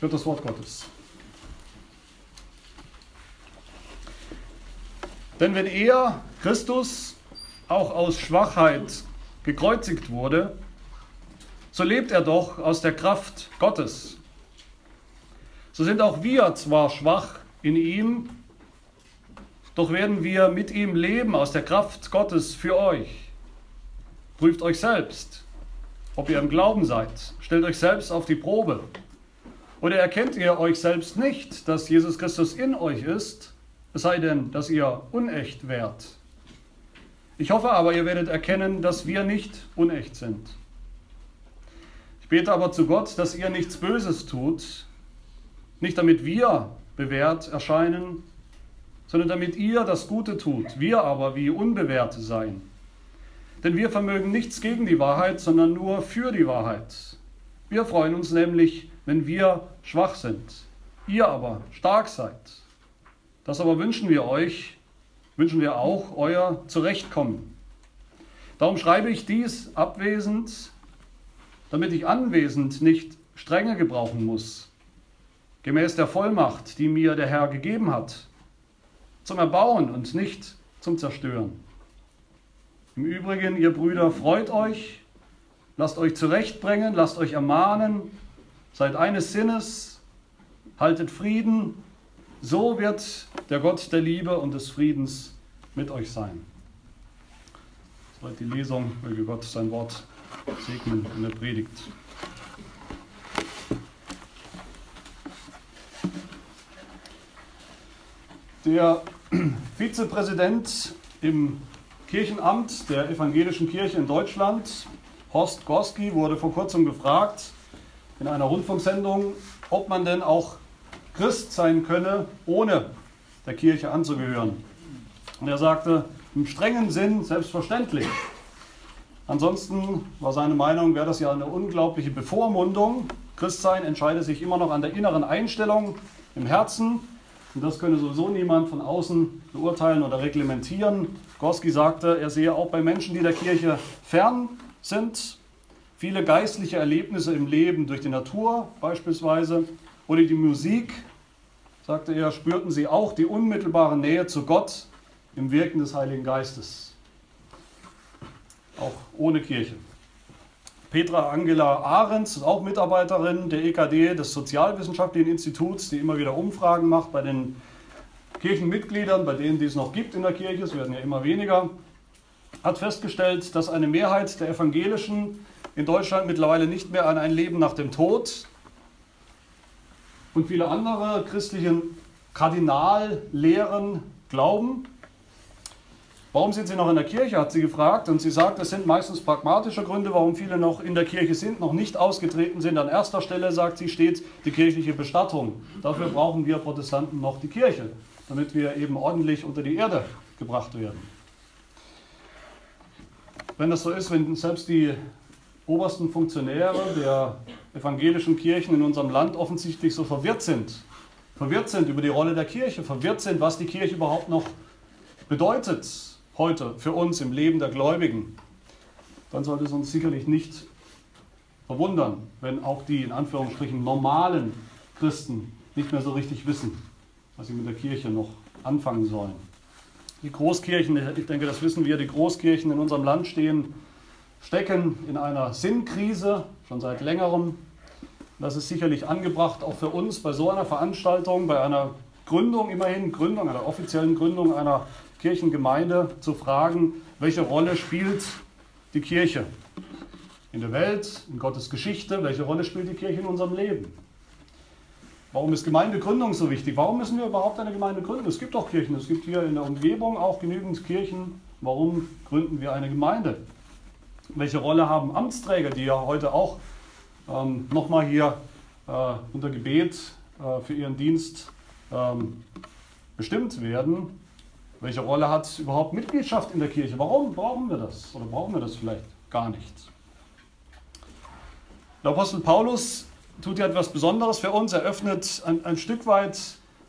wird das Wort Gottes. Denn wenn er, Christus, auch aus Schwachheit gekreuzigt wurde, so lebt er doch aus der Kraft Gottes. So sind auch wir zwar schwach in ihm, doch werden wir mit ihm leben aus der Kraft Gottes für euch. Prüft euch selbst, ob ihr im Glauben seid. Stellt euch selbst auf die Probe. Oder erkennt ihr euch selbst nicht, dass Jesus Christus in euch ist, es sei denn, dass ihr unecht wärt? Ich hoffe aber, ihr werdet erkennen, dass wir nicht unecht sind. Ich bete aber zu Gott, dass ihr nichts Böses tut, nicht damit wir bewährt erscheinen, sondern damit ihr das Gute tut, wir aber wie Unbewährte seien. Denn wir vermögen nichts gegen die Wahrheit, sondern nur für die Wahrheit. Wir freuen uns nämlich, wenn wir schwach sind, ihr aber stark seid. Das aber wünschen wir euch, wünschen wir auch euer Zurechtkommen. Darum schreibe ich dies abwesend, damit ich anwesend nicht strenge gebrauchen muss, gemäß der Vollmacht, die mir der Herr gegeben hat, zum Erbauen und nicht zum Zerstören. Im Übrigen, ihr Brüder, freut euch, lasst euch zurechtbringen, lasst euch ermahnen, seid eines Sinnes, haltet Frieden, so wird der Gott der Liebe und des Friedens mit euch sein. Soweit die Lesung, möge Gott sein Wort segnen in der Predigt. Der Vizepräsident im Kirchenamt der Evangelischen Kirche in Deutschland, Horst Gorski, wurde vor kurzem gefragt in einer Rundfunksendung, ob man denn auch Christ sein könne, ohne der Kirche anzugehören. Und er sagte, im strengen Sinn selbstverständlich. Ansonsten war seine Meinung, wäre das ja eine unglaubliche Bevormundung. Christsein entscheide sich immer noch an der inneren Einstellung im Herzen und das könne sowieso niemand von außen beurteilen oder reglementieren. Gorski sagte, er sehe auch bei Menschen, die der Kirche fern sind, viele geistliche Erlebnisse im Leben durch die Natur beispielsweise oder die Musik, sagte er, spürten sie auch die unmittelbare Nähe zu Gott im Wirken des Heiligen Geistes. Auch ohne Kirche. Petra Angela Ahrens ist auch Mitarbeiterin der EKD, des Sozialwissenschaftlichen Instituts, die immer wieder Umfragen macht bei den Kirchenmitgliedern, bei denen, die es noch gibt in der Kirche, es werden ja immer weniger, hat festgestellt, dass eine Mehrheit der Evangelischen in Deutschland mittlerweile nicht mehr an ein Leben nach dem Tod und viele andere christlichen Kardinallehren glauben. Warum sind Sie noch in der Kirche, hat sie gefragt. Und sie sagt, es sind meistens pragmatische Gründe, warum viele noch in der Kirche sind, noch nicht ausgetreten sind. An erster Stelle, sagt sie, steht die kirchliche Bestattung. Dafür brauchen wir Protestanten noch die Kirche, damit wir eben ordentlich unter die Erde gebracht werden. Wenn das so ist, wenn selbst die obersten Funktionäre der evangelischen Kirchen in unserem Land offensichtlich so verwirrt sind, verwirrt sind über die Rolle der Kirche, verwirrt sind, was die Kirche überhaupt noch bedeutet, heute für uns im Leben der Gläubigen, dann sollte es uns sicherlich nicht verwundern, wenn auch die in Anführungsstrichen normalen Christen nicht mehr so richtig wissen, was sie mit der Kirche noch anfangen sollen. Die Großkirchen, ich denke, das wissen wir, die Großkirchen in unserem Land stehen, stecken in einer Sinnkrise schon seit längerem. Das ist sicherlich angebracht, auch für uns bei so einer Veranstaltung, bei einer Gründung immerhin, Gründung, einer offiziellen Gründung einer Kirchengemeinde zu fragen, welche Rolle spielt die Kirche in der Welt, in Gottes Geschichte, welche Rolle spielt die Kirche in unserem Leben? Warum ist Gemeindegründung so wichtig? Warum müssen wir überhaupt eine Gemeinde gründen? Es gibt doch Kirchen, es gibt hier in der Umgebung auch genügend Kirchen. Warum gründen wir eine Gemeinde? Welche Rolle haben Amtsträger, die ja heute auch ähm, nochmal hier äh, unter Gebet äh, für ihren Dienst ähm, bestimmt werden? Welche Rolle hat überhaupt Mitgliedschaft in der Kirche? Warum brauchen wir das? Oder brauchen wir das vielleicht gar nicht? Der Apostel Paulus tut ja etwas Besonderes für uns. Er öffnet ein, ein Stück weit,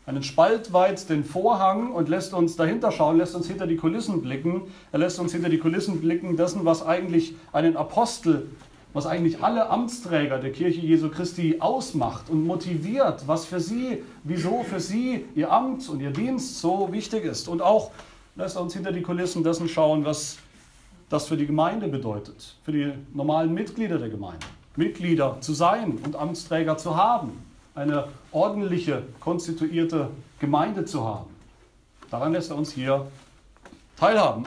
einen Spalt weit den Vorhang und lässt uns dahinter schauen, lässt uns hinter die Kulissen blicken. Er lässt uns hinter die Kulissen blicken dessen, was eigentlich einen Apostel was eigentlich alle Amtsträger der Kirche Jesu Christi ausmacht und motiviert, was für sie, wieso für sie ihr Amt und ihr Dienst so wichtig ist. Und auch lässt er uns hinter die Kulissen dessen schauen, was das für die Gemeinde bedeutet, für die normalen Mitglieder der Gemeinde. Mitglieder zu sein und Amtsträger zu haben, eine ordentliche, konstituierte Gemeinde zu haben. Daran lässt er uns hier teilhaben.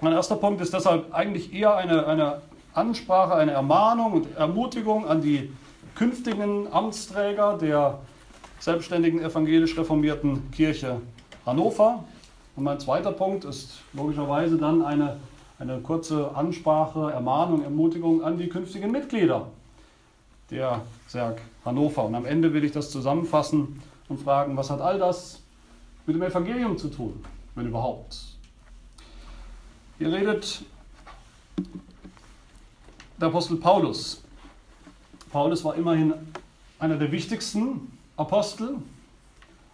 Mein erster Punkt ist deshalb eigentlich eher eine, eine Ansprache, eine Ermahnung und Ermutigung an die künftigen Amtsträger der selbstständigen evangelisch reformierten Kirche Hannover. Und mein zweiter Punkt ist logischerweise dann eine eine kurze Ansprache, Ermahnung, Ermutigung an die künftigen Mitglieder der Serg Hannover. Und am Ende will ich das zusammenfassen und fragen, was hat all das mit dem Evangelium zu tun, wenn überhaupt? Hier redet der Apostel Paulus. Paulus war immerhin einer der wichtigsten Apostel.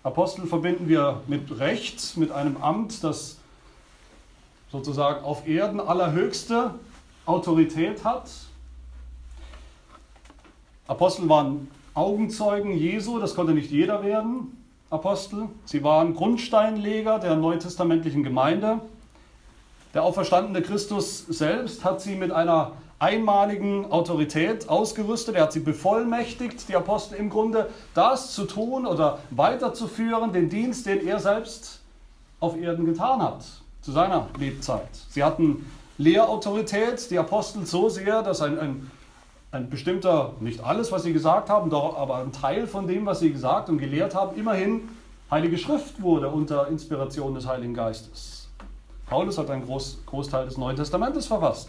Apostel verbinden wir mit Recht, mit einem Amt, das sozusagen auf Erden allerhöchste Autorität hat. Apostel waren Augenzeugen Jesu, das konnte nicht jeder werden, Apostel. Sie waren Grundsteinleger der neutestamentlichen Gemeinde. Der auferstandene Christus selbst hat sie mit einer einmaligen Autorität ausgerüstet. Er hat sie bevollmächtigt, die Apostel im Grunde das zu tun oder weiterzuführen, den Dienst, den er selbst auf Erden getan hat zu seiner Lebzeit. Sie hatten Lehrautorität, die Apostel so sehr, dass ein, ein, ein bestimmter, nicht alles, was sie gesagt haben, doch, aber ein Teil von dem, was sie gesagt und gelehrt haben, immerhin Heilige Schrift wurde unter Inspiration des Heiligen Geistes. Paulus hat einen Groß, Großteil des Neuen Testamentes verfasst.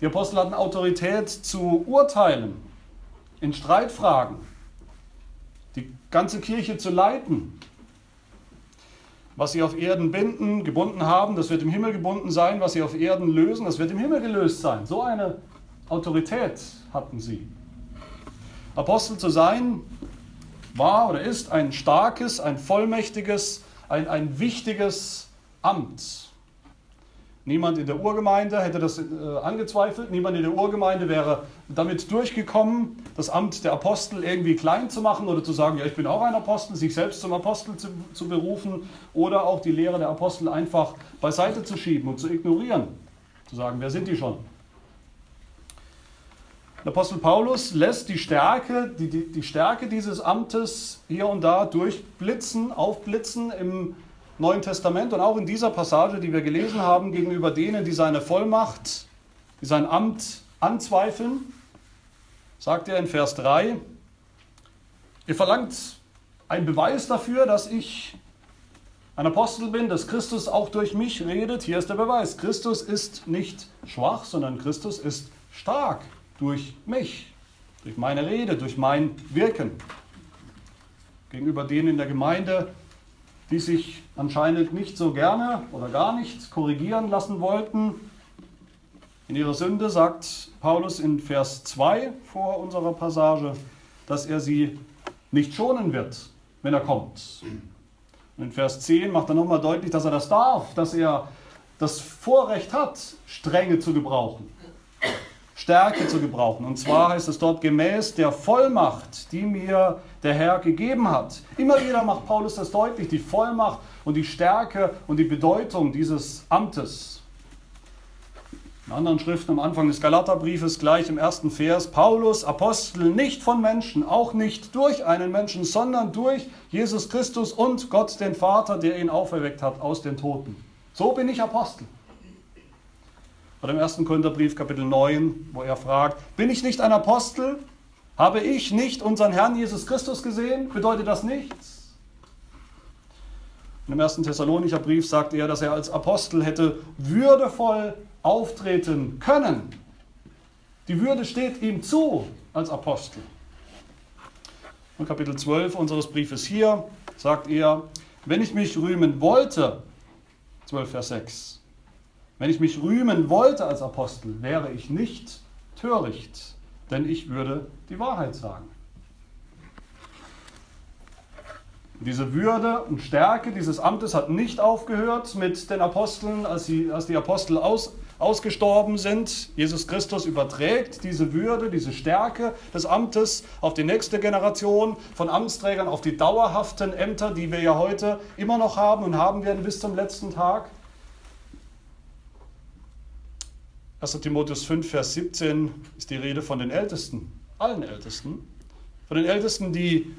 Die Apostel hatten Autorität zu urteilen in Streitfragen, die ganze Kirche zu leiten, was sie auf Erden binden, gebunden haben, das wird im Himmel gebunden sein. Was sie auf Erden lösen, das wird im Himmel gelöst sein. So eine Autorität hatten sie. Apostel zu sein war oder ist ein starkes, ein vollmächtiges, ein, ein wichtiges Amt. Niemand in der Urgemeinde hätte das äh, angezweifelt. Niemand in der Urgemeinde wäre damit durchgekommen, das Amt der Apostel irgendwie klein zu machen oder zu sagen, ja, ich bin auch ein Apostel, sich selbst zum Apostel zu, zu berufen oder auch die Lehre der Apostel einfach beiseite zu schieben und zu ignorieren. Zu sagen, wer sind die schon? Der Apostel Paulus lässt die Stärke, die, die, die Stärke dieses Amtes hier und da durchblitzen, aufblitzen im Neuen Testament und auch in dieser Passage, die wir gelesen haben, gegenüber denen, die seine Vollmacht, die sein Amt anzweifeln, sagt er in Vers 3, ihr verlangt einen Beweis dafür, dass ich ein Apostel bin, dass Christus auch durch mich redet. Hier ist der Beweis. Christus ist nicht schwach, sondern Christus ist stark durch mich, durch meine Rede, durch mein Wirken. Gegenüber denen in der Gemeinde, die sich anscheinend nicht so gerne oder gar nicht korrigieren lassen wollten. In ihrer Sünde sagt Paulus in Vers 2 vor unserer Passage, dass er sie nicht schonen wird, wenn er kommt. Und in Vers 10 macht er nochmal deutlich, dass er das darf, dass er das Vorrecht hat, Strenge zu gebrauchen. Stärke zu gebrauchen. Und zwar heißt es dort gemäß der Vollmacht, die mir der Herr gegeben hat. Immer wieder macht Paulus das deutlich, die Vollmacht und die Stärke und die Bedeutung dieses Amtes. In anderen Schriften am Anfang des Galaterbriefes gleich im ersten Vers, Paulus, Apostel, nicht von Menschen, auch nicht durch einen Menschen, sondern durch Jesus Christus und Gott den Vater, der ihn auferweckt hat aus den Toten. So bin ich Apostel. Oder im 1. Korintherbrief Kapitel 9, wo er fragt, bin ich nicht ein Apostel? Habe ich nicht unseren Herrn Jesus Christus gesehen? Bedeutet das nichts? Und Im 1. Thessalonicher Brief sagt er, dass er als Apostel hätte würdevoll auftreten können. Die Würde steht ihm zu als Apostel. Und Kapitel 12 unseres Briefes hier sagt er, wenn ich mich rühmen wollte, 12 Vers 6, wenn ich mich rühmen wollte als Apostel, wäre ich nicht töricht, denn ich würde die Wahrheit sagen. Diese Würde und Stärke dieses Amtes hat nicht aufgehört mit den Aposteln, als, sie, als die Apostel aus, ausgestorben sind. Jesus Christus überträgt diese Würde, diese Stärke des Amtes auf die nächste Generation von Amtsträgern, auf die dauerhaften Ämter, die wir ja heute immer noch haben und haben werden bis zum letzten Tag. 1. Timotheus 5, Vers 17 ist die Rede von den Ältesten, allen Ältesten, von den Ältesten, die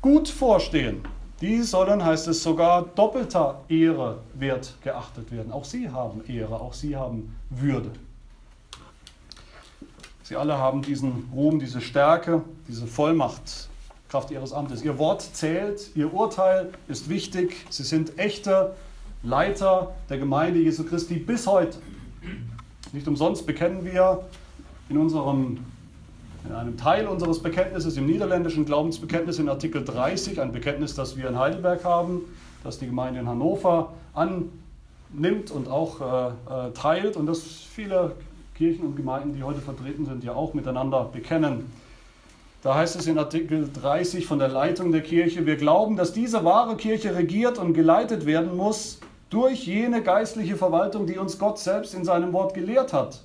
gut vorstehen, die sollen, heißt es sogar, doppelter Ehre wert geachtet werden. Auch sie haben Ehre, auch sie haben Würde. Sie alle haben diesen Ruhm, diese Stärke, diese Vollmacht, Kraft ihres Amtes. Ihr Wort zählt, ihr Urteil ist wichtig. Sie sind echte Leiter der Gemeinde Jesu Christi bis heute. Nicht umsonst bekennen wir in unserem in einem Teil unseres Bekenntnisses, im niederländischen Glaubensbekenntnis in Artikel 30, ein Bekenntnis, das wir in Heidelberg haben, das die Gemeinde in Hannover annimmt und auch äh, äh, teilt und das viele Kirchen und Gemeinden, die heute vertreten sind, ja auch miteinander bekennen. Da heißt es in Artikel 30 von der Leitung der Kirche, wir glauben, dass diese wahre Kirche regiert und geleitet werden muss durch jene geistliche Verwaltung, die uns Gott selbst in seinem Wort gelehrt hat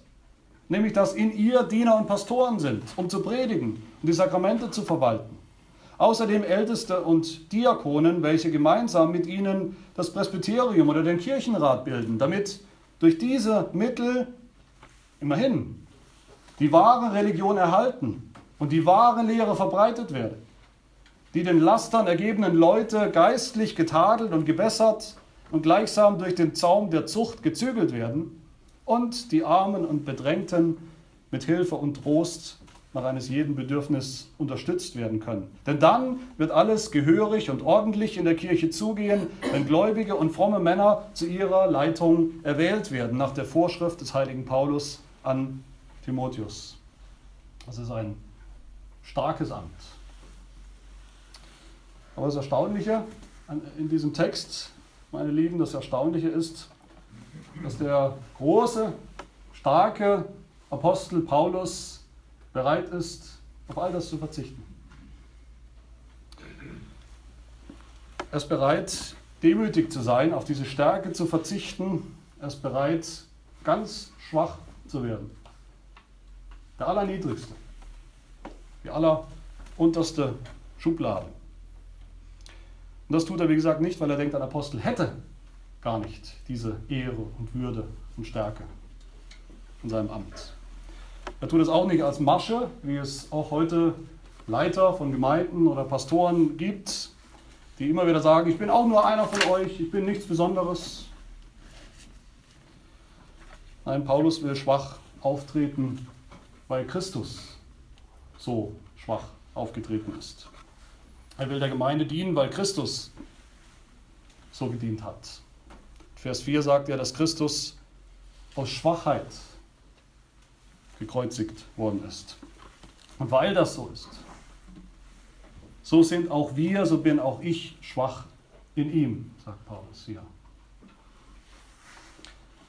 nämlich dass in ihr Diener und Pastoren sind, um zu predigen und die Sakramente zu verwalten. Außerdem Älteste und Diakonen, welche gemeinsam mit ihnen das Presbyterium oder den Kirchenrat bilden, damit durch diese Mittel immerhin die wahre Religion erhalten und die wahre Lehre verbreitet werde, die den Lastern ergebenen Leute geistlich getadelt und gebessert und gleichsam durch den Zaum der Zucht gezügelt werden und die Armen und Bedrängten mit Hilfe und Trost nach eines jeden Bedürfnis unterstützt werden können. Denn dann wird alles gehörig und ordentlich in der Kirche zugehen, wenn gläubige und fromme Männer zu ihrer Leitung erwählt werden, nach der Vorschrift des heiligen Paulus an Timotheus. Das ist ein starkes Amt. Aber das Erstaunliche in diesem Text, meine Lieben, das Erstaunliche ist, dass der große, starke Apostel Paulus bereit ist, auf all das zu verzichten. Er ist bereit, demütig zu sein, auf diese Stärke zu verzichten. Er ist bereit, ganz schwach zu werden. Der Allerniedrigste. Die allerunterste Schublade. Und das tut er, wie gesagt, nicht, weil er denkt, ein Apostel hätte gar nicht diese Ehre und Würde und Stärke in seinem Amt. Er tut es auch nicht als Masche, wie es auch heute Leiter von Gemeinden oder Pastoren gibt, die immer wieder sagen, ich bin auch nur einer von euch, ich bin nichts Besonderes. Nein, Paulus will schwach auftreten, weil Christus so schwach aufgetreten ist. Er will der Gemeinde dienen, weil Christus so gedient hat. Vers 4 sagt er, dass Christus aus Schwachheit gekreuzigt worden ist. Und weil das so ist, so sind auch wir, so bin auch ich schwach in ihm, sagt Paulus hier.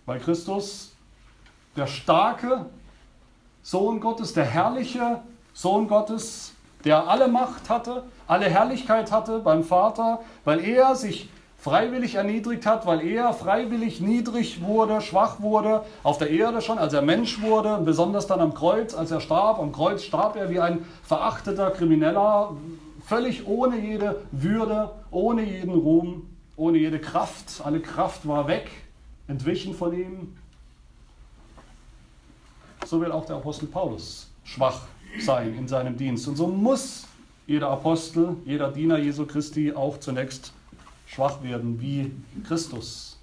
Weil Christus der starke Sohn Gottes, der herrliche Sohn Gottes, der alle Macht hatte, alle Herrlichkeit hatte beim Vater, weil er sich freiwillig erniedrigt hat, weil er freiwillig niedrig wurde, schwach wurde, auf der Erde schon, als er Mensch wurde, besonders dann am Kreuz, als er starb. Am Kreuz starb er wie ein verachteter Krimineller, völlig ohne jede Würde, ohne jeden Ruhm, ohne jede Kraft. Alle Kraft war weg, entwichen von ihm. So will auch der Apostel Paulus schwach sein in seinem Dienst. Und so muss jeder Apostel, jeder Diener Jesu Christi auch zunächst schwach werden wie Christus.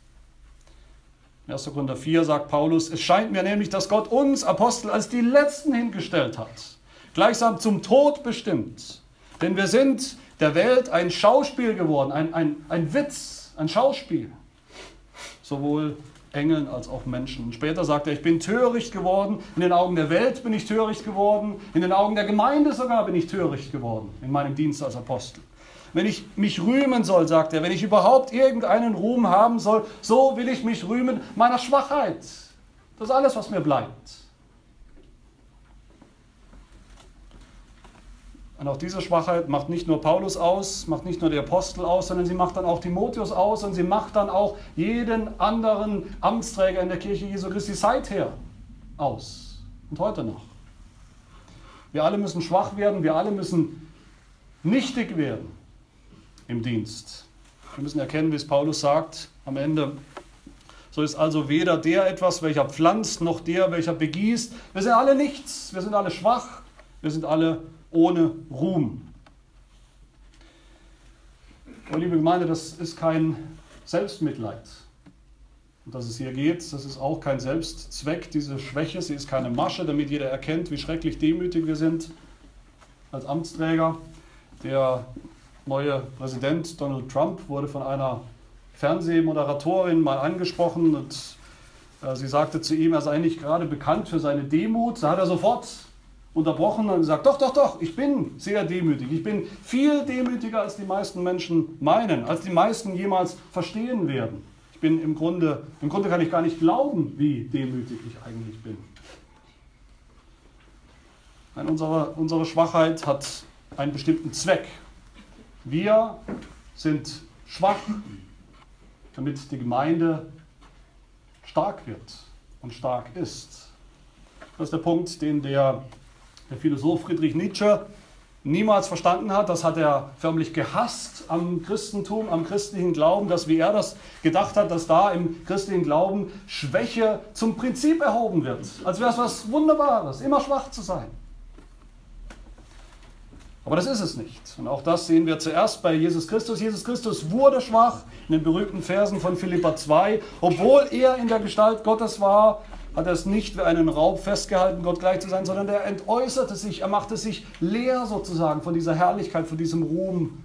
1. Korinther 4 sagt Paulus, es scheint mir nämlich, dass Gott uns Apostel als die Letzten hingestellt hat, gleichsam zum Tod bestimmt. Denn wir sind der Welt ein Schauspiel geworden, ein, ein, ein Witz, ein Schauspiel. Sowohl Engeln als auch Menschen. Später sagt er, ich bin töricht geworden, in den Augen der Welt bin ich töricht geworden, in den Augen der Gemeinde sogar bin ich töricht geworden, in meinem Dienst als Apostel wenn ich mich rühmen soll, sagt er, wenn ich überhaupt irgendeinen Ruhm haben soll, so will ich mich rühmen meiner Schwachheit. Das ist alles, was mir bleibt. Und auch diese Schwachheit macht nicht nur Paulus aus, macht nicht nur die Apostel aus, sondern sie macht dann auch Timotheus aus und sie macht dann auch jeden anderen Amtsträger in der Kirche Jesu Christi seither aus. Und heute noch. Wir alle müssen schwach werden, wir alle müssen nichtig werden im Dienst. Wir müssen erkennen, wie es Paulus sagt am Ende. So ist also weder der etwas, welcher pflanzt, noch der, welcher begießt. Wir sind alle nichts, wir sind alle schwach, wir sind alle ohne Ruhm. Und liebe Gemeinde, das ist kein Selbstmitleid. Und dass es hier geht, das ist auch kein Selbstzweck, diese Schwäche. Sie ist keine Masche, damit jeder erkennt, wie schrecklich demütig wir sind als Amtsträger. Der neue Präsident Donald Trump wurde von einer Fernsehmoderatorin mal angesprochen und äh, sie sagte zu ihm, er sei nicht gerade bekannt für seine Demut. Da hat er sofort unterbrochen und gesagt, doch, doch, doch, ich bin sehr demütig. Ich bin viel demütiger, als die meisten Menschen meinen, als die meisten jemals verstehen werden. Ich bin im Grunde, im Grunde kann ich gar nicht glauben, wie demütig ich eigentlich bin. Nein, unsere, unsere Schwachheit hat einen bestimmten Zweck. Wir sind schwach, damit die Gemeinde stark wird und stark ist. Das ist der Punkt, den der der Philosoph Friedrich Nietzsche niemals verstanden hat. Das hat er förmlich gehasst am Christentum, am christlichen Glauben, dass wie er das gedacht hat, dass da im christlichen Glauben Schwäche zum Prinzip erhoben wird. Als wäre es was Wunderbares, immer schwach zu sein. Aber das ist es nicht. Und auch das sehen wir zuerst bei Jesus Christus. Jesus Christus wurde schwach in den berühmten Versen von Philippa 2. Obwohl er in der Gestalt Gottes war, hat er es nicht wie einen Raub festgehalten, Gott gleich zu sein, sondern er entäußerte sich, er machte sich leer sozusagen von dieser Herrlichkeit, von diesem Ruhm,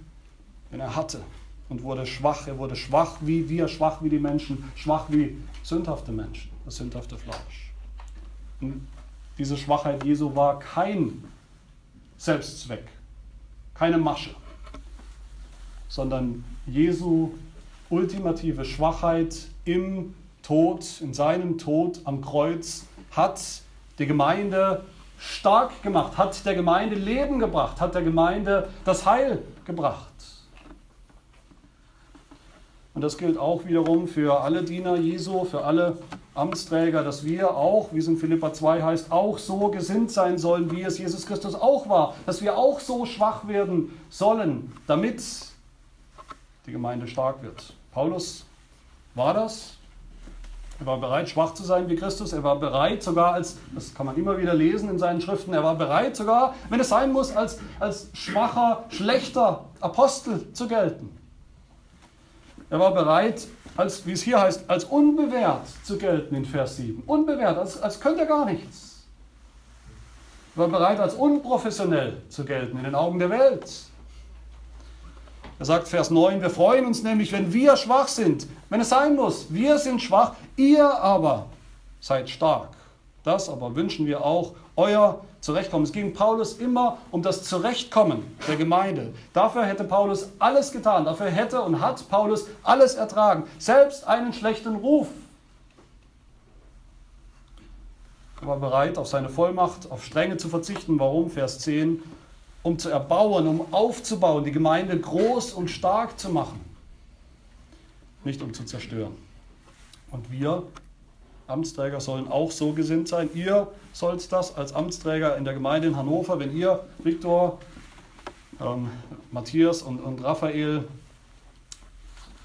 den er hatte und wurde schwach. Er wurde schwach wie wir, schwach wie die Menschen, schwach wie sündhafte Menschen, das sündhafte Fleisch. Und diese Schwachheit Jesu war kein Selbstzweck, keine Masche, sondern Jesu ultimative Schwachheit im Tod, in seinem Tod am Kreuz, hat die Gemeinde stark gemacht, hat der Gemeinde Leben gebracht, hat der Gemeinde das Heil gebracht. Und das gilt auch wiederum für alle Diener Jesu, für alle Amtsträger, dass wir auch, wie es in Philippa 2 heißt, auch so gesinnt sein sollen, wie es Jesus Christus auch war. Dass wir auch so schwach werden sollen, damit die Gemeinde stark wird. Paulus war das, er war bereit, schwach zu sein wie Christus. Er war bereit, sogar als, das kann man immer wieder lesen in seinen Schriften, er war bereit, sogar, wenn es sein muss, als, als schwacher, schlechter Apostel zu gelten. Er war bereit, als, wie es hier heißt, als unbewährt zu gelten in Vers 7. Unbewährt, als, als könnte er gar nichts. Er war bereit, als unprofessionell zu gelten in den Augen der Welt. Er sagt Vers 9, wir freuen uns nämlich, wenn wir schwach sind, wenn es sein muss. Wir sind schwach, ihr aber seid stark. Das aber wünschen wir auch, euer Zurechtkommen. Es ging Paulus immer um das Zurechtkommen der Gemeinde. Dafür hätte Paulus alles getan. Dafür hätte und hat Paulus alles ertragen. Selbst einen schlechten Ruf. Er war bereit, auf seine Vollmacht, auf Strenge zu verzichten. Warum? Vers 10 um zu erbauen, um aufzubauen, die Gemeinde groß und stark zu machen, nicht um zu zerstören. Und wir Amtsträger sollen auch so gesinnt sein. Ihr sollt das als Amtsträger in der Gemeinde in Hannover, wenn ihr, Viktor, ähm, Matthias und, und Raphael,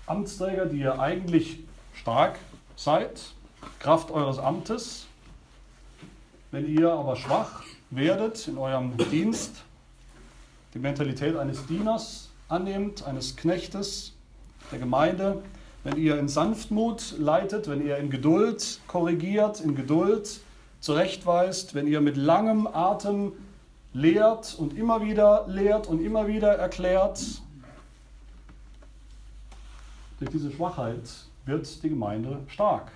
Amtsträger, die ihr eigentlich stark seid, Kraft eures Amtes, wenn ihr aber schwach werdet in eurem Dienst, die Mentalität eines Dieners annehmt, eines Knechtes der Gemeinde, wenn ihr in Sanftmut leitet, wenn ihr in Geduld korrigiert, in Geduld zurechtweist, wenn ihr mit langem Atem lehrt und immer wieder lehrt und immer wieder erklärt, durch diese Schwachheit wird die Gemeinde stark.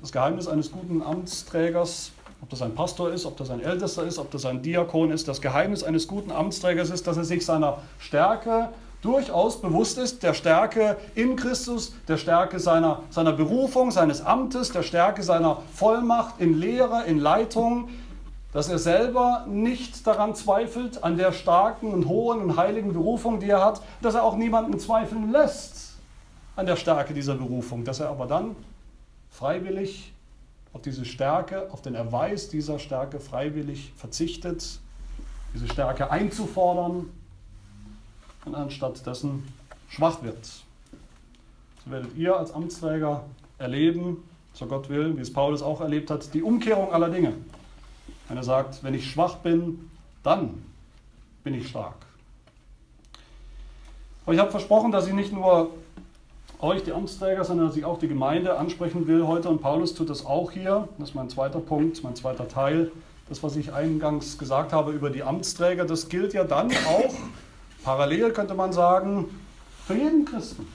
Das Geheimnis eines guten Amtsträgers ob das ein Pastor ist, ob das ein Ältester ist, ob das ein Diakon ist. Das Geheimnis eines guten Amtsträgers ist, dass er sich seiner Stärke durchaus bewusst ist, der Stärke in Christus, der Stärke seiner, seiner Berufung, seines Amtes, der Stärke seiner Vollmacht in Lehre, in Leitung, dass er selber nicht daran zweifelt, an der starken und hohen und heiligen Berufung, die er hat, dass er auch niemanden zweifeln lässt an der Stärke dieser Berufung, dass er aber dann freiwillig auf diese Stärke, auf den Erweis dieser Stärke freiwillig verzichtet, diese Stärke einzufordern und anstatt dessen schwach wird. So werdet ihr als Amtsträger erleben, so Gott will, wie es Paulus auch erlebt hat, die Umkehrung aller Dinge. Wenn er sagt, wenn ich schwach bin, dann bin ich stark. Aber ich habe versprochen, dass ich nicht nur euch, die Amtsträger, sondern dass ich auch die Gemeinde ansprechen will heute. Und Paulus tut das auch hier. Das ist mein zweiter Punkt, mein zweiter Teil. Das, was ich eingangs gesagt habe über die Amtsträger, das gilt ja dann auch, parallel könnte man sagen, für jeden Christen.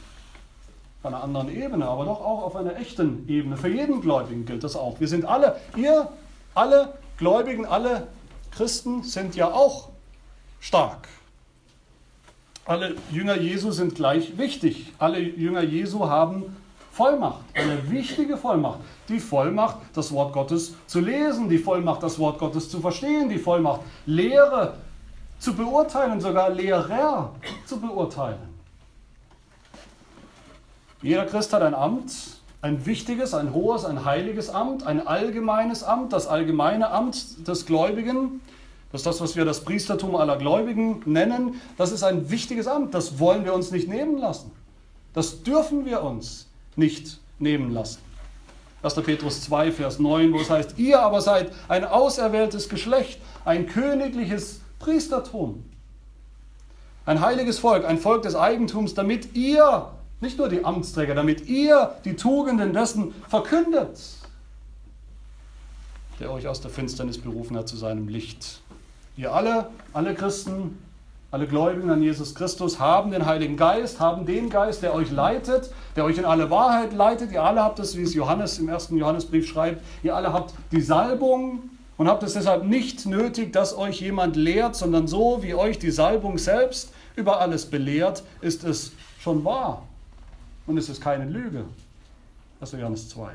Auf einer anderen Ebene, aber doch auch auf einer echten Ebene. Für jeden Gläubigen gilt das auch. Wir sind alle, ihr, alle Gläubigen, alle Christen sind ja auch stark. Alle Jünger Jesu sind gleich wichtig. Alle Jünger Jesu haben Vollmacht, eine wichtige Vollmacht. Die Vollmacht, das Wort Gottes zu lesen, die Vollmacht, das Wort Gottes zu verstehen, die Vollmacht, Lehre zu beurteilen, sogar Lehrer zu beurteilen. Jeder Christ hat ein Amt, ein wichtiges, ein hohes, ein heiliges Amt, ein allgemeines Amt, das allgemeine Amt des Gläubigen. Das ist das, was wir das Priestertum aller Gläubigen nennen. Das ist ein wichtiges Amt. Das wollen wir uns nicht nehmen lassen. Das dürfen wir uns nicht nehmen lassen. 1. Petrus 2, Vers 9, wo es heißt, ihr aber seid ein auserwähltes Geschlecht, ein königliches Priestertum, ein heiliges Volk, ein Volk des Eigentums, damit ihr nicht nur die Amtsträger, damit ihr die Tugenden dessen verkündet, der euch aus der Finsternis berufen hat zu seinem Licht. Ihr alle, alle Christen, alle Gläubigen an Jesus Christus haben den Heiligen Geist, haben den Geist, der euch leitet, der euch in alle Wahrheit leitet. Ihr alle habt es, wie es Johannes im ersten Johannesbrief schreibt, ihr alle habt die Salbung und habt es deshalb nicht nötig, dass euch jemand lehrt, sondern so wie euch die Salbung selbst über alles belehrt, ist es schon wahr. Und es ist keine Lüge. Das ist Johannes 2.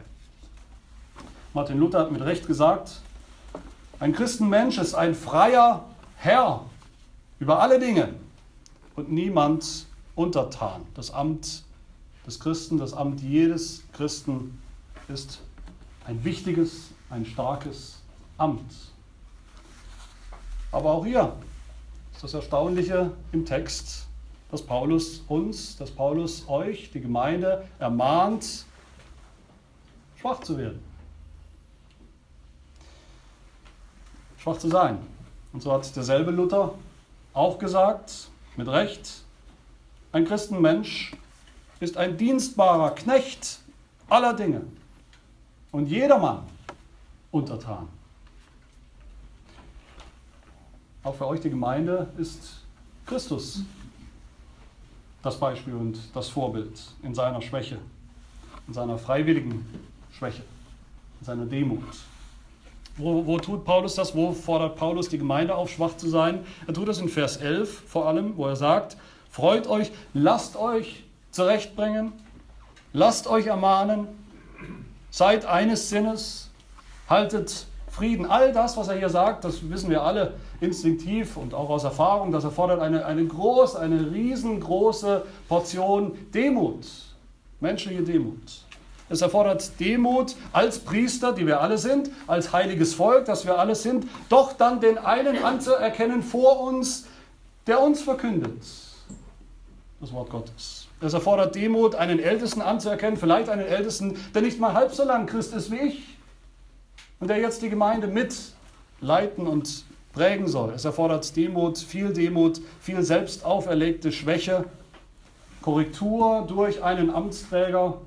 Martin Luther hat mit Recht gesagt, ein Christenmensch ist ein freier Herr über alle Dinge und niemand untertan. Das Amt des Christen, das Amt jedes Christen ist ein wichtiges, ein starkes Amt. Aber auch hier ist das Erstaunliche im Text, dass Paulus uns, dass Paulus euch, die Gemeinde, ermahnt, schwach zu werden. Schwach zu sein. Und so hat derselbe Luther auch gesagt, mit Recht, ein Christenmensch ist ein dienstbarer Knecht aller Dinge und jedermann untertan. Auch für euch die Gemeinde ist Christus das Beispiel und das Vorbild in seiner Schwäche, in seiner freiwilligen Schwäche, in seiner Demut. Wo, wo, tut Paulus das? Wo fordert Paulus die Gemeinde auf, schwach zu sein? Er tut das in Vers 11 vor allem, wo er sagt, freut euch, lasst euch zurechtbringen, lasst euch ermahnen, seid eines Sinnes, haltet Frieden. All das, was er hier sagt, das wissen wir alle instinktiv und auch aus Erfahrung, das erfordert eine, eine große, eine riesengroße Portion Demut, menschliche Demut. Es erfordert Demut als Priester, die wir alle sind, als heiliges Volk, das wir alle sind, doch dann den einen anzuerkennen vor uns, der uns verkündet. Das Wort Gottes. Es erfordert Demut, einen Ältesten anzuerkennen, vielleicht einen Ältesten, der nicht mal halb so lang Christ ist wie ich und der jetzt die Gemeinde mitleiten und prägen soll. Es erfordert Demut, viel Demut, viel selbst auferlegte Schwäche, Korrektur durch einen Amtsträger,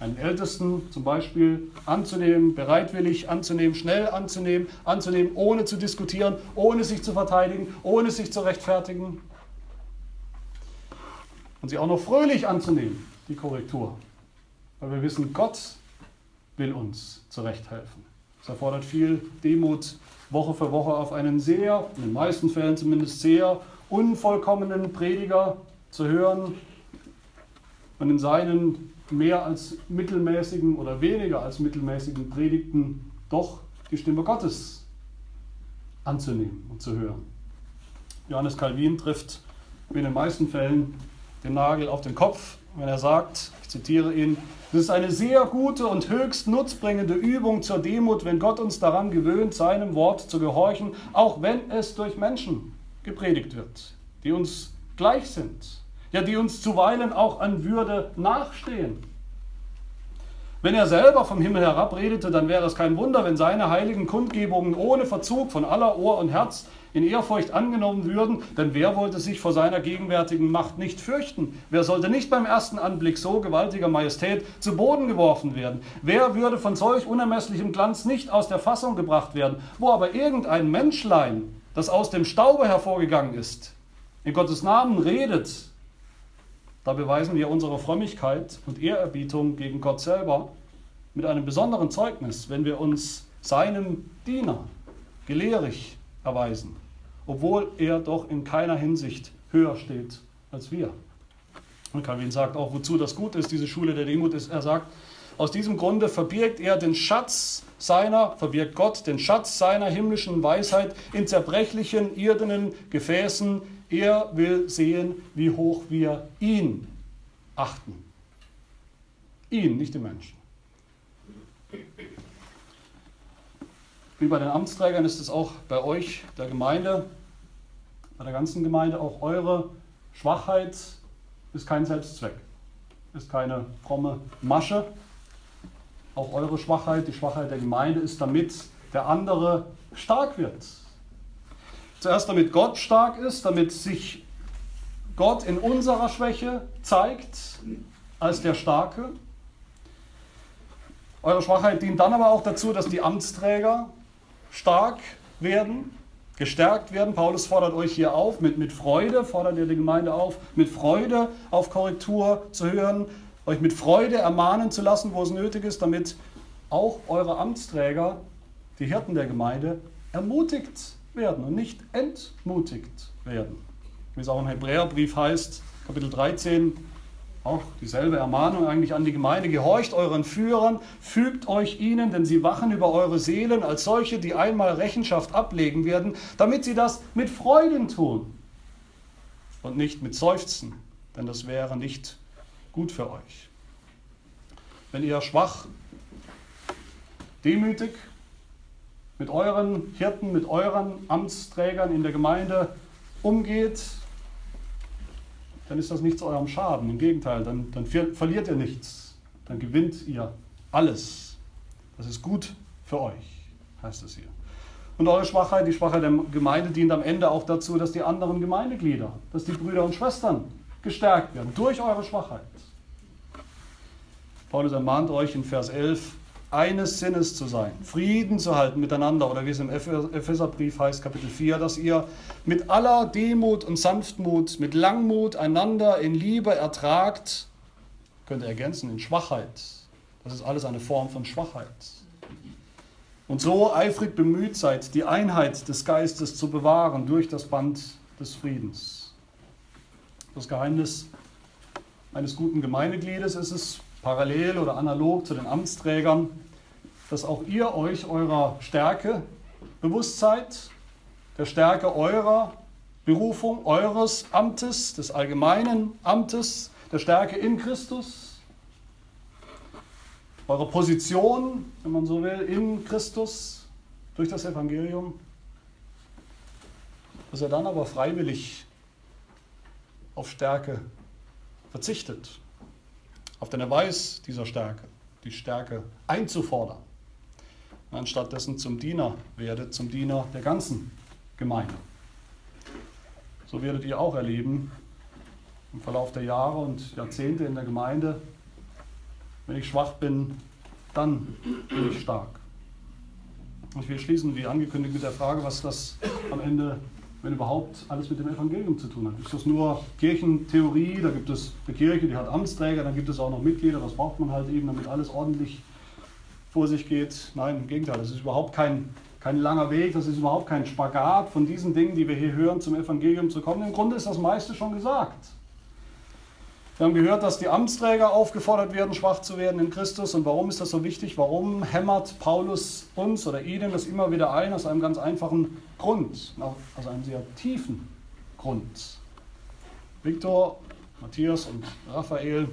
einen Ältesten zum Beispiel anzunehmen, bereitwillig anzunehmen, schnell anzunehmen, anzunehmen, ohne zu diskutieren, ohne sich zu verteidigen, ohne sich zu rechtfertigen. Und sie auch noch fröhlich anzunehmen, die Korrektur. Weil wir wissen, Gott will uns zurechthelfen. Es erfordert viel Demut, Woche für Woche auf einen sehr, in den meisten Fällen zumindest sehr unvollkommenen Prediger zu hören und in seinen mehr als mittelmäßigen oder weniger als mittelmäßigen Predigten doch die Stimme Gottes anzunehmen und zu hören. Johannes Calvin trifft in den meisten Fällen den Nagel auf den Kopf, wenn er sagt, ich zitiere ihn, es ist eine sehr gute und höchst nutzbringende Übung zur Demut, wenn Gott uns daran gewöhnt, seinem Wort zu gehorchen, auch wenn es durch Menschen gepredigt wird, die uns gleich sind, ja, die uns zuweilen auch an Würde nachstehen. Wenn er selber vom Himmel herabredete, dann wäre es kein Wunder, wenn seine heiligen Kundgebungen ohne Verzug von aller Ohr und Herz in Ehrfurcht angenommen würden, denn wer wollte sich vor seiner gegenwärtigen Macht nicht fürchten? Wer sollte nicht beim ersten Anblick so gewaltiger Majestät zu Boden geworfen werden? Wer würde von solch unermesslichem Glanz nicht aus der Fassung gebracht werden? Wo aber irgendein Menschlein, das aus dem Staube hervorgegangen ist, in Gottes Namen redet, da beweisen wir unsere Frömmigkeit und Ehrerbietung gegen Gott selber mit einem besonderen Zeugnis, wenn wir uns seinem Diener gelehrig erweisen, obwohl er doch in keiner Hinsicht höher steht als wir. Und Calvin sagt auch, wozu das gut ist, diese Schule der Demut ist, er sagt, aus diesem Grunde verbirgt er den Schatz seiner, verbirgt Gott den Schatz seiner himmlischen Weisheit in zerbrechlichen, irdenen Gefäßen. Er will sehen, wie hoch wir ihn achten. Ihn, nicht den Menschen. Wie bei den Amtsträgern ist es auch bei euch, der Gemeinde, bei der ganzen Gemeinde, auch eure Schwachheit ist kein Selbstzweck, ist keine fromme Masche. Auch eure Schwachheit, die Schwachheit der Gemeinde ist, damit der andere stark wird. Zuerst damit Gott stark ist, damit sich Gott in unserer Schwäche zeigt als der Starke. Eure Schwachheit dient dann aber auch dazu, dass die Amtsträger stark werden, gestärkt werden. Paulus fordert euch hier auf, mit, mit Freude fordert er die Gemeinde auf, mit Freude auf Korrektur zu hören, euch mit Freude ermahnen zu lassen, wo es nötig ist, damit auch eure Amtsträger, die Hirten der Gemeinde, ermutigt werden und nicht entmutigt werden. Wie es auch im Hebräerbrief heißt, Kapitel 13, auch dieselbe Ermahnung eigentlich an die Gemeinde. Gehorcht euren Führern, fügt euch ihnen, denn sie wachen über eure Seelen als solche, die einmal Rechenschaft ablegen werden, damit sie das mit Freuden tun und nicht mit Seufzen, denn das wäre nicht gut für euch. Wenn ihr schwach, demütig mit euren Hirten, mit euren Amtsträgern in der Gemeinde umgeht, dann ist das nicht zu eurem Schaden. Im Gegenteil, dann, dann verliert ihr nichts. Dann gewinnt ihr alles. Das ist gut für euch, heißt es hier. Und eure Schwachheit, die Schwachheit der Gemeinde, dient am Ende auch dazu, dass die anderen Gemeindeglieder, dass die Brüder und Schwestern gestärkt werden durch eure Schwachheit. Paulus ermahnt euch in Vers 11, eines Sinnes zu sein, Frieden zu halten miteinander oder wie es im Epheserbrief heißt, Kapitel 4, dass ihr mit aller Demut und Sanftmut, mit Langmut einander in Liebe ertragt, könnt ihr ergänzen, in Schwachheit. Das ist alles eine Form von Schwachheit. Und so eifrig bemüht seid, die Einheit des Geistes zu bewahren durch das Band des Friedens. Das Geheimnis eines guten Gemeindegliedes ist es, parallel oder analog zu den Amtsträgern, dass auch ihr euch eurer Stärke bewusst seid, der Stärke eurer Berufung, eures Amtes, des allgemeinen Amtes, der Stärke in Christus, eure Position, wenn man so will, in Christus durch das Evangelium, dass er dann aber freiwillig auf Stärke verzichtet auf den Erweis dieser Stärke, die Stärke einzufordern, anstattdessen zum Diener werdet, zum Diener der ganzen Gemeinde. So werdet ihr auch erleben im Verlauf der Jahre und Jahrzehnte in der Gemeinde, wenn ich schwach bin, dann bin ich stark. Und ich will schließen, wie angekündigt, mit der Frage, was das am Ende wenn überhaupt alles mit dem Evangelium zu tun hat. Ist das nur Kirchentheorie, da gibt es eine Kirche, die hat Amtsträger, dann gibt es auch noch Mitglieder, das braucht man halt eben, damit alles ordentlich vor sich geht. Nein, im Gegenteil, das ist überhaupt kein, kein langer Weg, das ist überhaupt kein Spagat von diesen Dingen, die wir hier hören, zum Evangelium zu kommen. Im Grunde ist das meiste schon gesagt. Wir haben gehört, dass die Amtsträger aufgefordert werden, schwach zu werden in Christus. Und warum ist das so wichtig? Warum hämmert Paulus uns oder ihnen das immer wieder ein? Aus einem ganz einfachen Grund, aus einem sehr tiefen Grund. Viktor, Matthias und Raphael,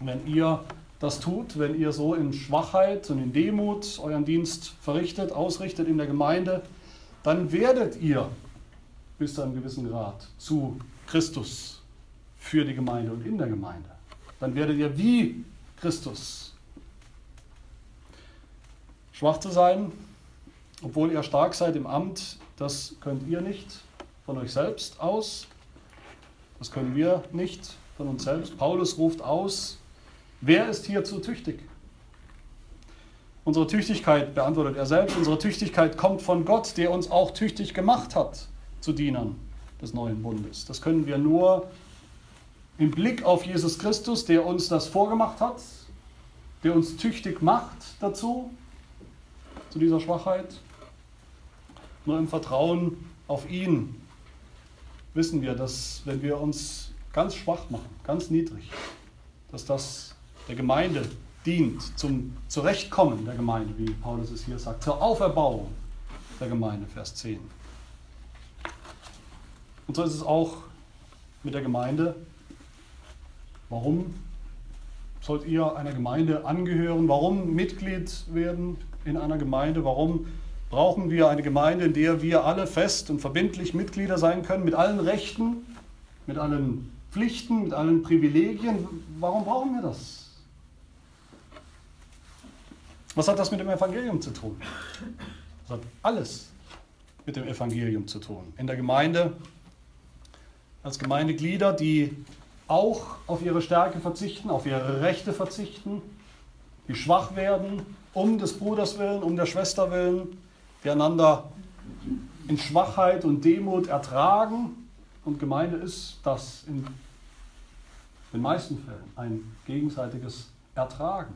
wenn ihr das tut, wenn ihr so in Schwachheit und in Demut euren Dienst verrichtet, ausrichtet in der Gemeinde, dann werdet ihr bis zu einem gewissen Grad zu Christus für die Gemeinde und in der Gemeinde. Dann werdet ihr wie Christus. Schwach zu sein, obwohl ihr stark seid im Amt, das könnt ihr nicht von euch selbst aus. Das können wir nicht von uns selbst. Paulus ruft aus, wer ist hier zu tüchtig? Unsere Tüchtigkeit, beantwortet er selbst, unsere Tüchtigkeit kommt von Gott, der uns auch tüchtig gemacht hat zu Dienern des neuen Bundes. Das können wir nur im Blick auf Jesus Christus, der uns das vorgemacht hat, der uns tüchtig macht dazu, zu dieser Schwachheit. Nur im Vertrauen auf ihn wissen wir, dass wenn wir uns ganz schwach machen, ganz niedrig, dass das der Gemeinde dient, zum Zurechtkommen der Gemeinde, wie Paulus es hier sagt, zur Auferbauung der Gemeinde, Vers 10. Und so ist es auch mit der Gemeinde. Warum sollt ihr einer Gemeinde angehören? Warum Mitglied werden in einer Gemeinde? Warum brauchen wir eine Gemeinde, in der wir alle fest und verbindlich Mitglieder sein können, mit allen Rechten, mit allen Pflichten, mit allen Privilegien? Warum brauchen wir das? Was hat das mit dem Evangelium zu tun? Das hat alles mit dem Evangelium zu tun. In der Gemeinde als Gemeindeglieder, die auch auf ihre Stärke verzichten, auf ihre Rechte verzichten, die schwach werden, um des Bruders willen, um der Schwester willen, die einander in Schwachheit und Demut ertragen. Und Gemeinde ist das in den meisten Fällen ein gegenseitiges Ertragen.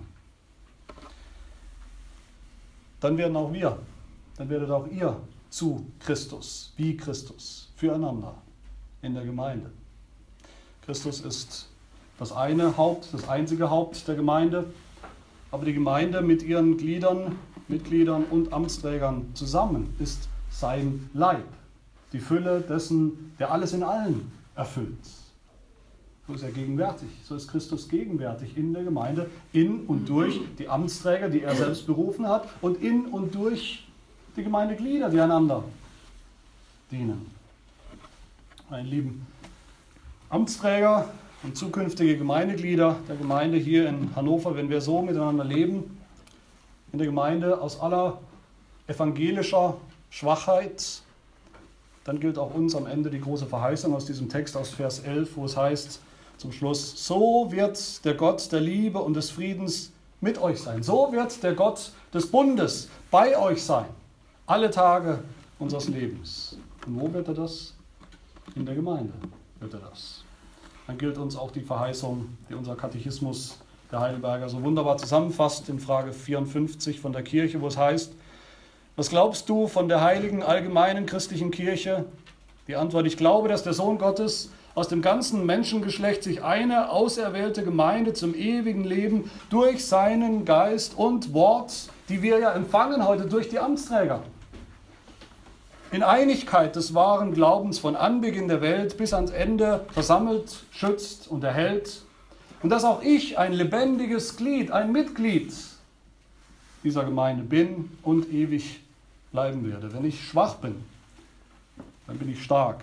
Dann werden auch wir, dann werdet auch ihr zu Christus, wie Christus, füreinander in der Gemeinde. Christus ist das eine Haupt, das einzige Haupt der Gemeinde, aber die Gemeinde mit ihren Gliedern, Mitgliedern und Amtsträgern zusammen ist sein Leib, die Fülle dessen, der alles in allen erfüllt. So ist er gegenwärtig, so ist Christus gegenwärtig in der Gemeinde, in und durch die Amtsträger, die er selbst berufen hat, und in und durch die Gemeindeglieder, die einander dienen meinen lieben Amtsträger und zukünftige Gemeindeglieder der Gemeinde hier in Hannover, wenn wir so miteinander leben, in der Gemeinde aus aller evangelischer Schwachheit, dann gilt auch uns am Ende die große Verheißung aus diesem Text aus Vers 11, wo es heißt zum Schluss, so wird der Gott der Liebe und des Friedens mit euch sein. So wird der Gott des Bundes bei euch sein, alle Tage unseres Lebens. Und wo wird er das? in der Gemeinde wird das. Dann gilt uns auch die Verheißung, die unser Katechismus der Heidelberger so wunderbar zusammenfasst in Frage 54 von der Kirche, wo es heißt, was glaubst du von der heiligen allgemeinen christlichen Kirche? Die Antwort, ich glaube, dass der Sohn Gottes aus dem ganzen Menschengeschlecht sich eine auserwählte Gemeinde zum ewigen Leben durch seinen Geist und Wort, die wir ja empfangen heute durch die Amtsträger, in Einigkeit des wahren Glaubens von Anbeginn der Welt bis ans Ende versammelt, schützt und erhält. Und dass auch ich ein lebendiges Glied, ein Mitglied dieser Gemeinde bin und ewig bleiben werde. Wenn ich schwach bin, dann bin ich stark.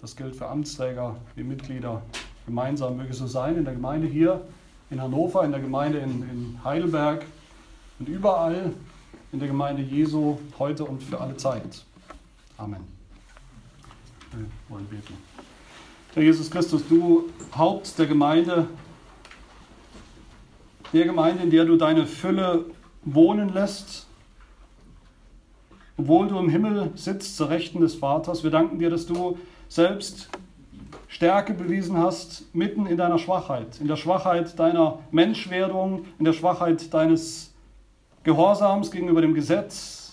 Das gilt für Amtsträger wie Mitglieder gemeinsam. Möge so sein in der Gemeinde hier in Hannover, in der Gemeinde in, in Heidelberg und überall in der Gemeinde Jesu heute und für alle Zeit. Amen. Wir wollen beten. Herr Jesus Christus, du Haupt der Gemeinde, der Gemeinde, in der du deine Fülle wohnen lässt, obwohl du im Himmel sitzt zur Rechten des Vaters. Wir danken dir, dass du selbst Stärke bewiesen hast, mitten in deiner Schwachheit, in der Schwachheit deiner Menschwerdung, in der Schwachheit deines Gehorsams gegenüber dem Gesetz,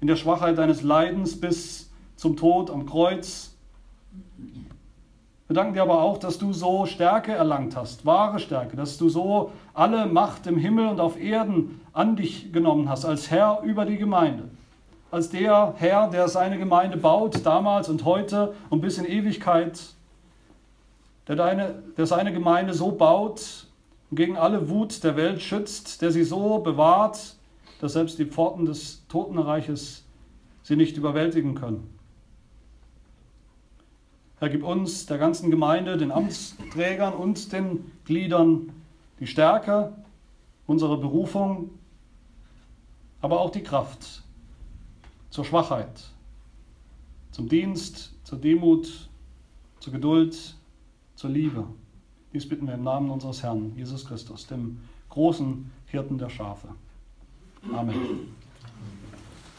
in der Schwachheit deines Leidens bis zum Tod am Kreuz. Wir danken dir aber auch, dass du so Stärke erlangt hast, wahre Stärke, dass du so alle Macht im Himmel und auf Erden an dich genommen hast, als Herr über die Gemeinde. Als der Herr, der seine Gemeinde baut, damals und heute und bis in Ewigkeit, der, deine, der seine Gemeinde so baut und gegen alle Wut der Welt schützt, der sie so bewahrt, dass selbst die Pforten des Totenreiches sie nicht überwältigen können. Herr, gib uns, der ganzen Gemeinde, den Amtsträgern und den Gliedern die Stärke, unsere Berufung, aber auch die Kraft zur Schwachheit, zum Dienst, zur Demut, zur Geduld, zur Liebe. Dies bitten wir im Namen unseres Herrn Jesus Christus, dem großen Hirten der Schafe. Amen.